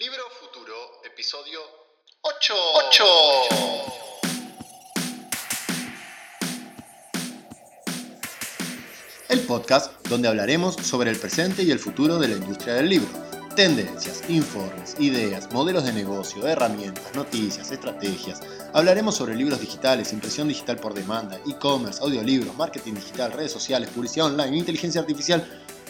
Libro Futuro, episodio 8. 8. El podcast donde hablaremos sobre el presente y el futuro de la industria del libro. Tendencias, informes, ideas, modelos de negocio, herramientas, noticias, estrategias. Hablaremos sobre libros digitales, impresión digital por demanda, e-commerce, audiolibros, marketing digital, redes sociales, publicidad online, inteligencia artificial,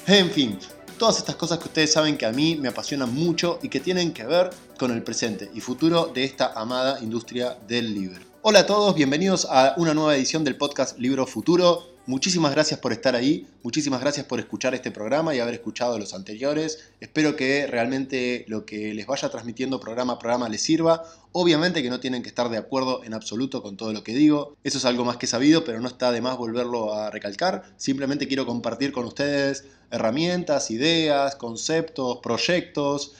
en fin, todas estas cosas que ustedes saben que a mí me apasionan mucho y que tienen que ver con el presente y futuro de esta amada industria del libro. Hola a todos, bienvenidos a una nueva edición del podcast Libro Futuro. Muchísimas gracias por estar ahí, muchísimas gracias por escuchar este programa y haber escuchado los anteriores. Espero que realmente lo que les vaya transmitiendo programa a programa les sirva. Obviamente que no tienen que estar de acuerdo en absoluto con todo lo que digo. Eso es algo más que sabido, pero no está de más volverlo a recalcar. Simplemente quiero compartir con ustedes herramientas, ideas, conceptos, proyectos,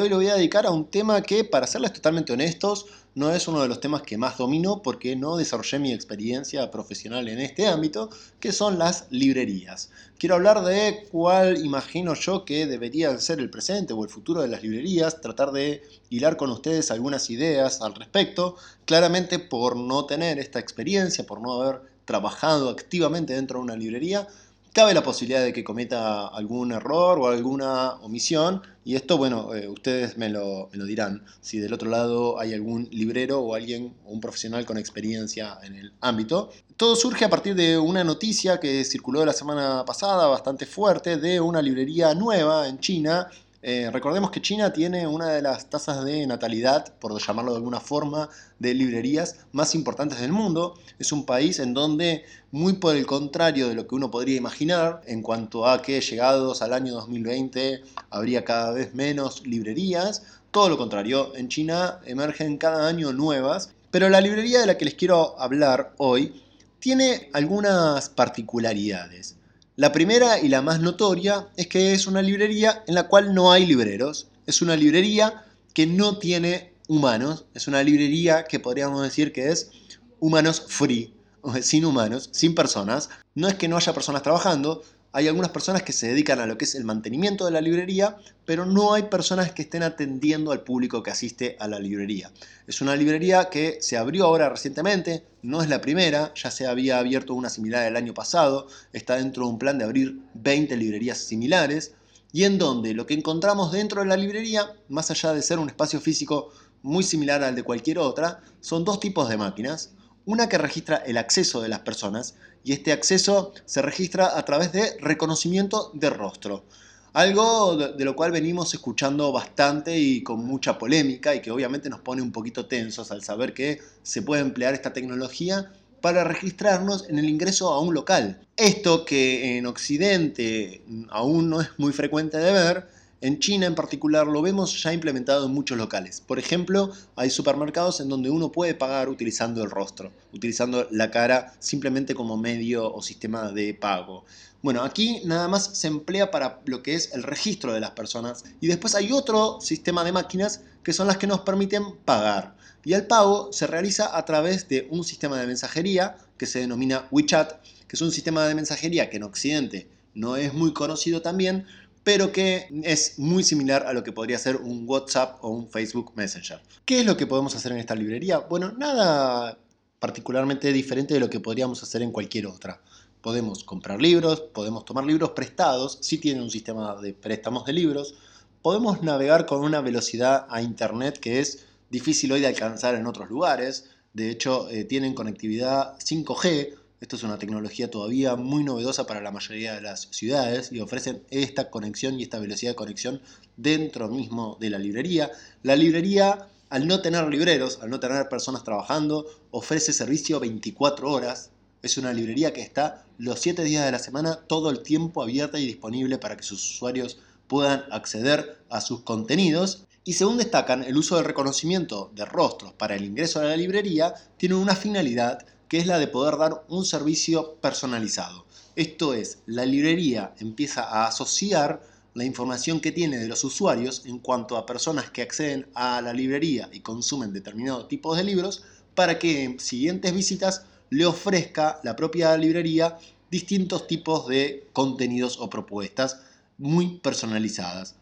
hoy lo voy a dedicar a un tema que, para serles totalmente honestos, no es uno de los temas que más domino porque no desarrollé mi experiencia profesional en este ámbito, que son las librerías. Quiero hablar de cuál imagino yo que debería ser el presente o el futuro de las librerías, tratar de hilar con ustedes algunas ideas al respecto, claramente por no tener esta experiencia, por no haber trabajado activamente dentro de una librería, cabe la posibilidad de que cometa algún error o alguna omisión. Y esto, bueno, eh, ustedes me lo, me lo, dirán. Si del otro lado hay algún librero o alguien o un profesional con experiencia en el ámbito. Todo surge a partir de una noticia que circuló la semana pasada, bastante fuerte, de una librería nueva en China eh, recordemos que China tiene una de las tasas de natalidad, por llamarlo de alguna forma, de librerías más importantes del mundo. Es un país en donde, muy por el contrario de lo que uno podría imaginar, en cuanto a que llegados al año 2020 habría cada vez menos librerías, todo lo contrario, en China emergen cada año nuevas, pero la librería de la que les quiero hablar hoy tiene algunas particularidades. La primera y la más notoria es que es una librería en la cual no hay libreros. Es una librería que no tiene humanos. Es una librería que podríamos decir que es humanos free, sin humanos, sin personas. No es que no haya personas trabajando, hay algunas personas que se dedican a lo que es el mantenimiento de la librería, pero no hay personas que estén atendiendo al público que asiste a la librería. Es una librería que se abrió ahora recientemente, no es la primera, ya se había abierto una similar el año pasado, está dentro de un plan de abrir 20 librerías similares, y en donde lo que encontramos dentro de la librería, más allá de ser un espacio físico muy similar al de cualquier otra, son dos tipos de máquinas. Una que registra el acceso de las personas y este acceso se registra a través de reconocimiento de rostro. Algo de, lo cual venimos escuchando bastante y con mucha polémica y que obviamente nos pone un poquito tensos al saber que se puede emplear esta tecnología para registrarnos en el ingreso a un local. Esto que en Occidente aún no es muy frecuente de ver, en China en particular lo vemos ya implementado en muchos locales. Por ejemplo, hay supermercados en donde uno puede pagar utilizando el rostro, utilizando la cara simplemente como medio o sistema de pago. Bueno, aquí nada más se emplea para lo que es el registro de las personas y después hay otro sistema de máquinas que son las que nos permiten pagar. Y el pago se realiza a través de un sistema de mensajería que se denomina WeChat, que es un sistema de mensajería que en Occidente no es muy conocido también, pero que es muy similar a lo que podría ser un WhatsApp o un Facebook Messenger. ¿Qué es lo que podemos hacer en esta librería? Bueno, nada particularmente diferente de lo que podríamos hacer en cualquier otra. Podemos comprar libros, podemos tomar libros prestados, si tiene un sistema de préstamos de libros, podemos navegar con una velocidad a Internet que es difícil hoy de alcanzar en otros lugares, de hecho eh, tienen conectividad 5G, esto es una tecnología todavía muy novedosa para la mayoría de las ciudades y ofrecen esta conexión y esta velocidad de conexión dentro mismo de la librería. La librería, al no tener libreros, al no tener personas trabajando, ofrece servicio 24 horas. Es una librería que está los 7 días de la semana todo el tiempo abierta y disponible para que sus usuarios puedan acceder a sus contenidos. Y según destacan, el uso del reconocimiento de rostros para el ingreso a la librería tiene una finalidad que es la de poder dar un servicio personalizado. Esto es, la librería empieza a asociar la información que tiene de los usuarios en cuanto a personas que acceden a la librería y consumen determinados tipos de libros para que en siguientes visitas le ofrezca la propia librería distintos tipos de contenidos o propuestas muy personalizadas.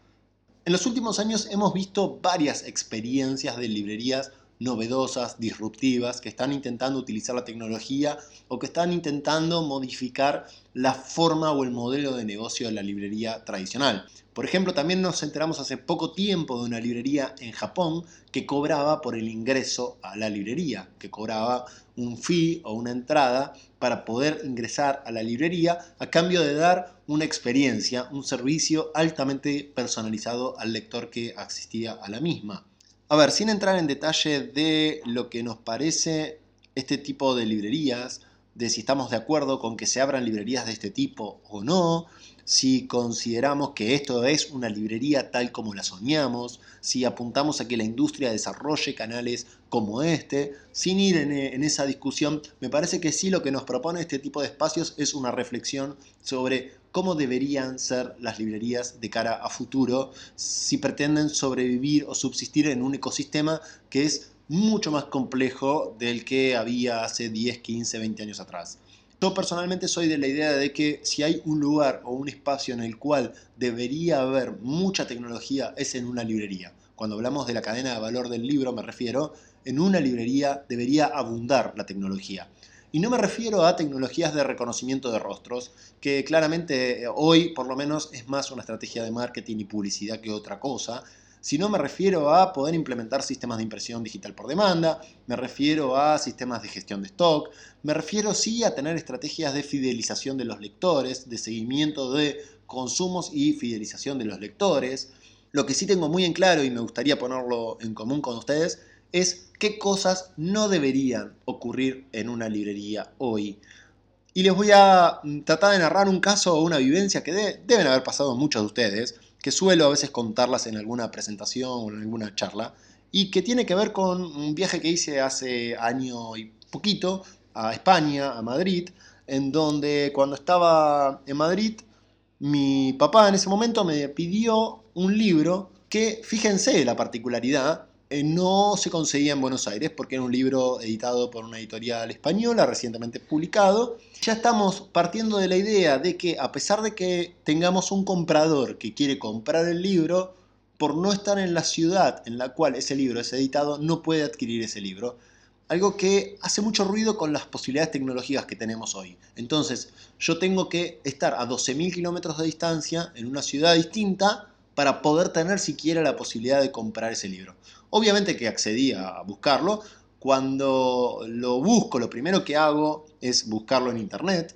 En los últimos años hemos visto varias experiencias de librerías novedosas, disruptivas, que están intentando utilizar la tecnología o que están intentando modificar la forma o el modelo de negocio de la librería tradicional. Por ejemplo, también nos enteramos hace poco tiempo de una librería en Japón que cobraba por el ingreso a la librería, que cobraba un fee o una entrada para poder ingresar a la librería a cambio de dar una experiencia, un servicio altamente personalizado al lector que asistía a la misma. A ver, sin entrar en detalle de lo que nos parece este tipo de librerías, de si estamos de acuerdo con que se abran librerías de este tipo o no, si consideramos que esto es una librería tal como la soñamos, si apuntamos a que la industria desarrolle canales como este, sin ir en, en, esa discusión, me parece que sí lo que nos propone este tipo de espacios es una reflexión sobre cómo deberían ser las librerías de cara a futuro si pretenden sobrevivir o subsistir en un ecosistema que es mucho más complejo del que había hace 10, 15, 20 años atrás. Yo personalmente soy de la idea de que si hay un lugar o un espacio en el cual debería haber mucha tecnología es en una librería. Cuando hablamos de la cadena de valor del libro me refiero, en una librería debería abundar la tecnología. Y no me refiero a tecnologías de reconocimiento de rostros, que claramente eh, hoy por lo menos es más una estrategia de marketing y publicidad que otra cosa, sino me refiero a poder implementar sistemas de impresión digital por demanda, me refiero a sistemas de gestión de stock, me refiero sí a tener estrategias de fidelización de los lectores, de seguimiento de consumos y fidelización de los lectores. Lo que sí tengo muy en claro y me gustaría ponerlo en común con ustedes es qué cosas no deberían ocurrir en una librería hoy. Y les voy a tratar de narrar un caso o una vivencia que deben haber pasado muchos de ustedes, que suelo a veces contarlas en alguna presentación o en alguna charla, y que tiene que ver con un viaje que hice hace año y poquito a España, a Madrid, en donde cuando estaba en Madrid, mi papá en ese momento me pidió un libro que, fíjense la particularidad, eh, no se conseguía en Buenos Aires porque era un libro editado por una editorial española recientemente publicado. Ya estamos partiendo de la idea de que a pesar de que tengamos un comprador que quiere comprar el libro, por no estar en la ciudad en la cual ese libro es editado, no puede adquirir ese libro. Algo que hace mucho ruido con las posibilidades tecnológicas que tenemos hoy. Entonces, yo tengo que estar a 12.000 kilómetros de distancia en una ciudad distinta para poder tener siquiera la posibilidad de comprar ese libro. Obviamente que accedí a buscarlo. Cuando lo busco, lo primero que hago es buscarlo en internet.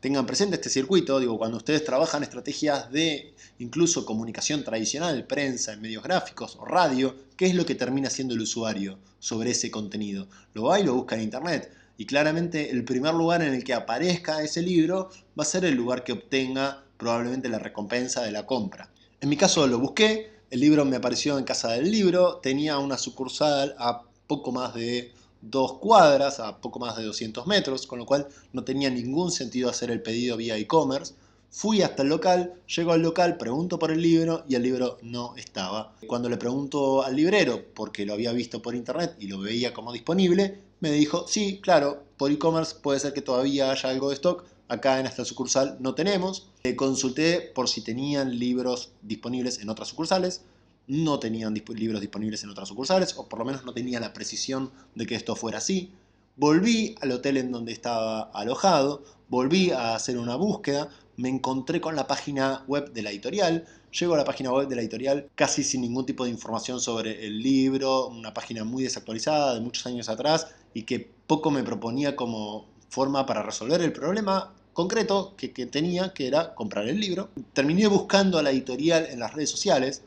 Tengan presente este circuito, digo, cuando ustedes trabajan estrategias de incluso comunicación tradicional, prensa, en medios gráficos o radio, ¿qué es lo que termina siendo el usuario sobre ese contenido? Lo va y lo busca en internet. Y claramente el primer lugar en el que aparezca ese libro va a ser el lugar que obtenga probablemente la recompensa de la compra. En mi caso lo busqué, el libro me apareció en Casa del Libro, tenía una sucursal a poco más de dos cuadras, a poco más de 200 metros, con lo cual no tenía ningún sentido hacer el pedido vía e-commerce. Fui hasta el local, llego al local, pregunto por el libro y el libro no estaba. Cuando le pregunto al librero, porque lo había visto por internet y lo veía como disponible, me dijo, sí, claro, por e-commerce puede ser que todavía haya algo de stock, acá en esta sucursal no tenemos. consulté por si tenían libros disponibles en otras sucursales. No tenían libros disponibles en otras sucursales, o por lo menos no tenía la precisión de que esto fuera así. Volví al hotel en donde estaba alojado, volví a hacer una búsqueda, me encontré con la página web de la editorial, llego a la página web de la editorial casi sin ningún tipo de información sobre el libro, una página muy desactualizada de muchos años atrás y que poco me proponía como forma para resolver el problema concreto que, tenía, que era comprar el libro. Terminé buscando a la editorial en las redes sociales,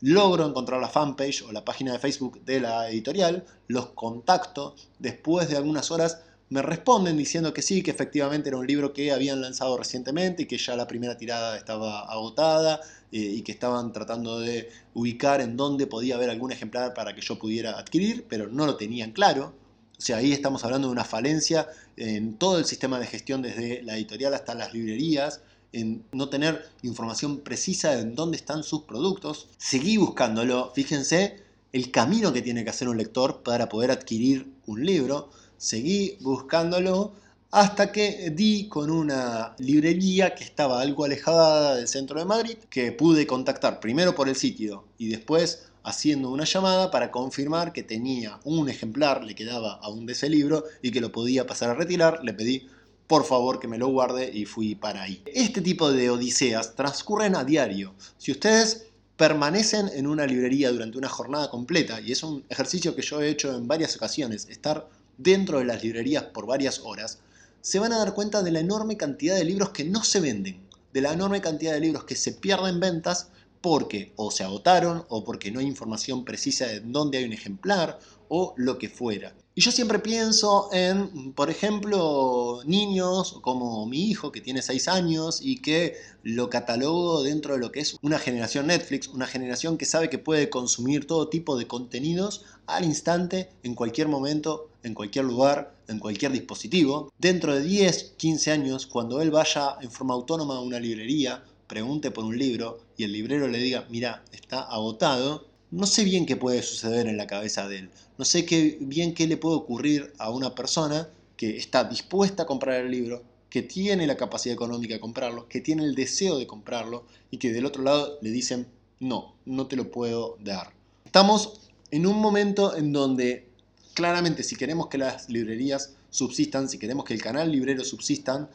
logro encontrar la fanpage o la página de Facebook de la editorial, los contacto, después de algunas horas me responden diciendo que sí, que efectivamente era un libro que habían lanzado recientemente y que ya la primera tirada estaba agotada eh, y que estaban tratando de ubicar en dónde podía haber algún ejemplar para que yo pudiera adquirir, pero no lo tenían claro. O sea, ahí estamos hablando de una falencia en todo el sistema de gestión, desde la editorial hasta las librerías, en no tener información precisa de dónde están sus productos. Seguí buscándolo, fíjense el camino que tiene que hacer un lector para poder adquirir un libro. Seguí buscándolo hasta que di con una librería que estaba algo alejada del centro de Madrid, que pude contactar primero por el sitio y después haciendo una llamada para confirmar que tenía un ejemplar, le quedaba aún de ese libro y que lo podía pasar a retirar, le pedí por favor que me lo guarde y fui para ahí. Este tipo de odiseas transcurren a diario. Si ustedes permanecen en una librería durante una jornada completa, y es un ejercicio que yo he hecho en varias ocasiones, estar dentro de las librerías por varias horas, se van a dar cuenta de la enorme cantidad de libros que no se venden, de la enorme cantidad de libros que se pierden ventas porque o se agotaron o porque no hay información precisa de dónde hay un ejemplar o lo que fuera. Y yo siempre pienso en, por ejemplo, niños como mi hijo que tiene 6 años y que lo catalogo dentro de lo que es una generación Netflix, una generación que sabe que puede consumir todo tipo de contenidos al instante, en cualquier momento, en cualquier lugar, en cualquier dispositivo. Dentro de 10, 15 años, cuando él vaya en forma autónoma a una librería, pregunte por un libro y el librero le diga, mira, está agotado, no sé bien qué puede suceder en la cabeza de él. No sé qué, bien qué le puede ocurrir a una persona que está dispuesta a comprar el libro, que tiene la capacidad económica de comprarlo, que tiene el deseo de comprarlo y que del otro lado le dicen, no, no te lo puedo dar. Estamos en un momento en donde claramente si queremos que las librerías subsistan, si queremos que el canal librero subsistan,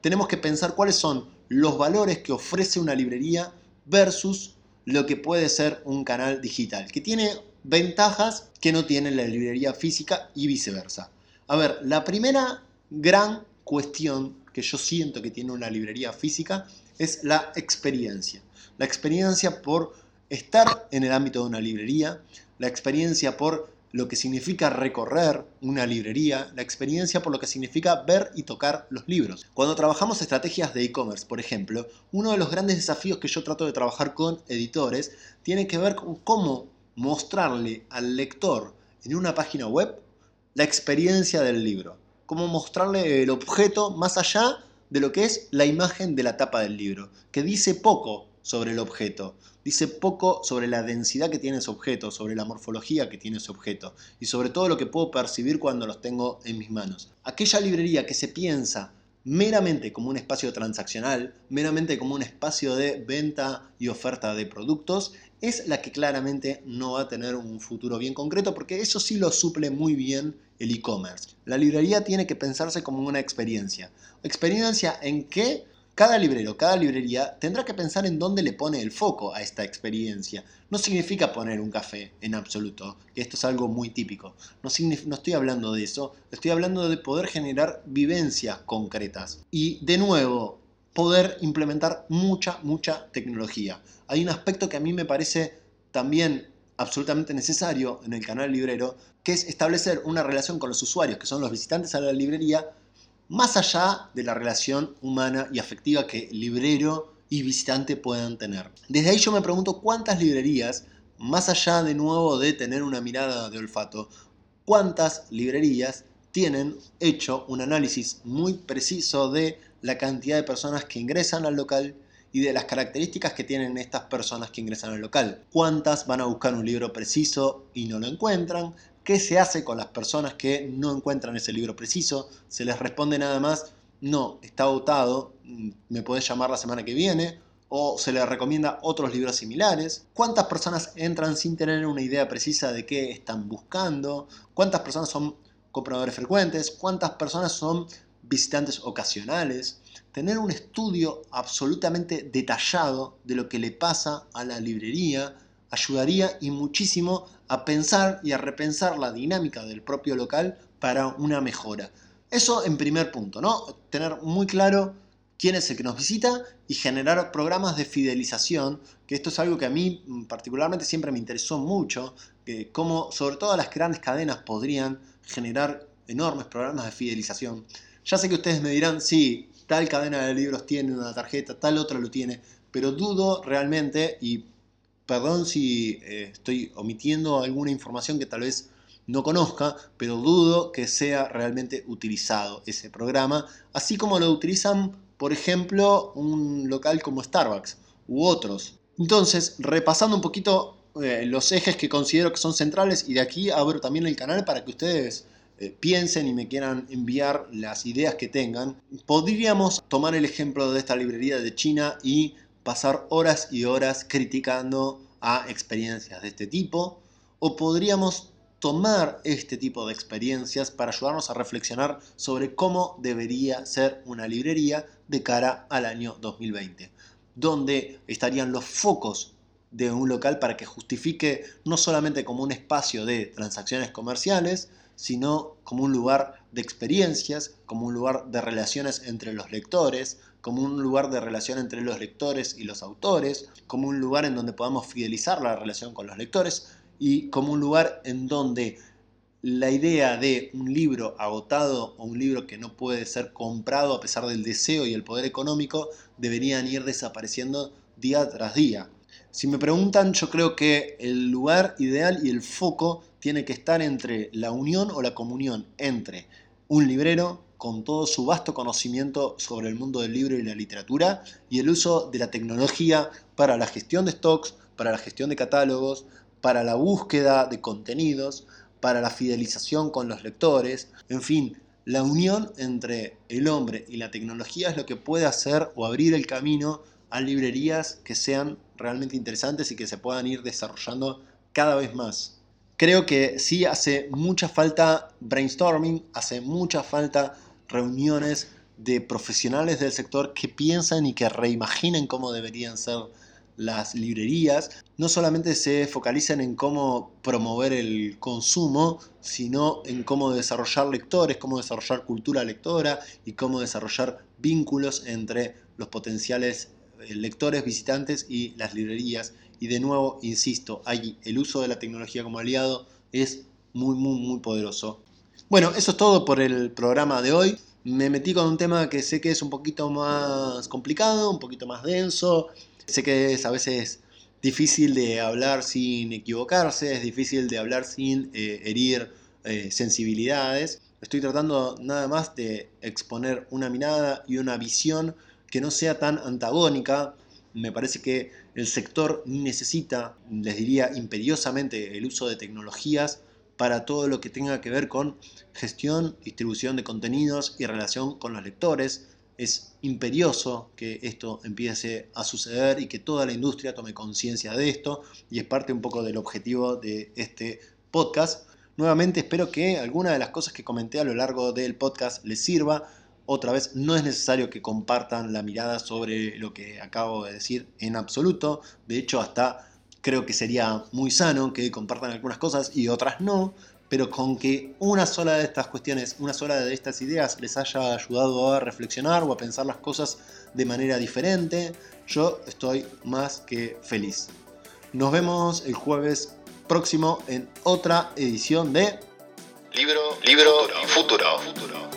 tenemos que pensar cuáles son los valores que ofrece una librería versus lo que puede ser un canal digital, que tiene ventajas que no tiene la librería física y viceversa. A ver, la primera gran cuestión que yo siento que tiene una librería física es la experiencia. La experiencia por estar en el ámbito de una librería, la experiencia por lo que significa recorrer una librería, la experiencia por lo que significa ver y tocar los libros. Cuando trabajamos estrategias de e-commerce, por ejemplo, uno de los grandes desafíos que yo trato de trabajar con editores tiene que ver con cómo mostrarle al lector en una página web la experiencia del libro, cómo mostrarle el objeto más allá de lo que es la imagen de la tapa del libro, que dice poco sobre el objeto, dice poco sobre la densidad que tiene ese objeto, sobre la morfología que tiene ese objeto y sobre todo lo que puedo percibir cuando los tengo en mis manos. Aquella librería que se piensa meramente como un espacio transaccional, meramente como un espacio de venta y oferta de productos, es la que claramente no va a tener un futuro bien concreto porque eso sí lo suple muy bien el e-commerce. La librería tiene que pensarse como una experiencia. ¿Experiencia en qué? Cada librero, cada librería tendrá que pensar en dónde le pone el foco a esta experiencia. No significa poner un café en absoluto, que esto es algo muy típico. No, estoy hablando de eso, estoy hablando de poder generar vivencias concretas. Y de nuevo, poder implementar mucha, mucha tecnología. Hay un aspecto que a mí me parece también absolutamente necesario en el canal librero, que es establecer una relación con los usuarios, que son los visitantes a la librería, más allá de la relación humana y afectiva que librero y visitante puedan tener. Desde ahí yo me pregunto cuántas librerías, más allá de nuevo de tener una mirada de olfato, cuántas librerías tienen hecho un análisis muy preciso de la cantidad de personas que ingresan al local y de las características que tienen estas personas que ingresan al local. ¿Cuántas van a buscar un libro preciso y no lo encuentran? ¿Qué se hace con las personas que no encuentran ese libro preciso? Se les responde nada más, no, está agotado, mm, me podés llamar la semana que viene, o se les recomienda otros libros similares. ¿Cuántas personas entran sin tener una idea precisa de qué están buscando? ¿Cuántas personas son compradores frecuentes? ¿Cuántas personas son visitantes ocasionales? Tener un estudio absolutamente detallado de lo que le pasa a la librería, ayudaría y muchísimo a pensar y a repensar la dinámica del propio local para una mejora. Eso en primer punto, ¿no? Tener muy claro quién es el que nos visita y generar programas de fidelización, que esto es algo que a mí mm, particularmente siempre me interesó mucho, que cómo sobre todo las grandes cadenas podrían generar enormes programas de fidelización. Ya sé que ustedes me dirán, sí, tal cadena de libros tiene una tarjeta, tal otra lo tiene, pero dudo realmente, y Perdón si eh, estoy omitiendo alguna información que tal vez no conozca, pero dudo que sea realmente utilizado ese programa, así como lo utilizan, por ejemplo, un local como Starbucks u otros. Entonces, repasando un poquito eh, los ejes que considero que son centrales, y de aquí abro también el canal para que ustedes eh, piensen y me quieran enviar las ideas que tengan. Podríamos tomar el ejemplo de esta librería de China y pasar horas y horas criticando a experiencias de este tipo, o podríamos tomar este tipo de experiencias para ayudarnos a reflexionar sobre cómo debería ser una librería de cara al año 2020, donde estarían los focos de un local para que justifique no solamente como un espacio de transacciones comerciales, sino como un lugar de experiencias, como un lugar de relaciones entre los lectores, como un lugar de relación entre los lectores y los autores, como un lugar en donde podamos fidelizar la relación con los lectores, y como un lugar en donde la idea de un libro agotado o un libro que no puede ser comprado a pesar del deseo y el poder económico deberían ir desapareciendo día tras día. Si me preguntan, yo creo que el lugar ideal y el foco tiene que estar entre la unión o la comunión entre un librero con todo su vasto conocimiento sobre el mundo del libro y la literatura y el uso de la tecnología para la gestión de stocks, para la gestión de catálogos, para la búsqueda de contenidos, para la fidelización con los lectores, en fin, la unión entre el hombre y la tecnología es lo que puede hacer o abrir el camino a librerías que sean realmente interesantes y que se puedan ir desarrollando cada vez más. Creo que sí hace mucha falta brainstorming, hace mucha falta reuniones de profesionales del sector que piensan y que reimaginen cómo deberían ser las librerías no solamente se focalizan en cómo promover el consumo, sino en cómo desarrollar lectores, cómo desarrollar cultura lectora y cómo desarrollar vínculos entre los potenciales eh, lectores, visitantes y las librerías. Y de nuevo, insisto, ahí el uso de la tecnología como aliado es muy, muy, muy poderoso. Bueno, eso es todo por el programa de hoy. Me metí con un tema que sé que es un poquito más complicado, un poquito más denso, Sé que es a veces difícil de hablar sin equivocarse, es difícil de hablar sin eh, herir eh, sensibilidades. Estoy tratando nada más de exponer una mirada y una visión que no sea tan antagónica. Me parece que el sector necesita, les diría imperiosamente, el uso de tecnologías para todo lo que tenga que ver con gestión, distribución de contenidos y relación con los lectores es imperioso que esto empiece a suceder y que toda la industria tome conciencia de esto y es parte un poco del objetivo de este podcast. Nuevamente espero que alguna de las cosas que comenté a lo largo del podcast les sirva. Otra vez, no es necesario que compartan la mirada sobre lo que acabo de decir en absoluto. De hecho, hasta creo que sería muy sano que compartan algunas cosas y otras no pero con que una sola de estas cuestiones, una sola de estas ideas les haya ayudado a reflexionar o a pensar las cosas de manera diferente, yo estoy más que feliz. Nos vemos el jueves próximo en otra edición de Libro, Libro futuro. futuro.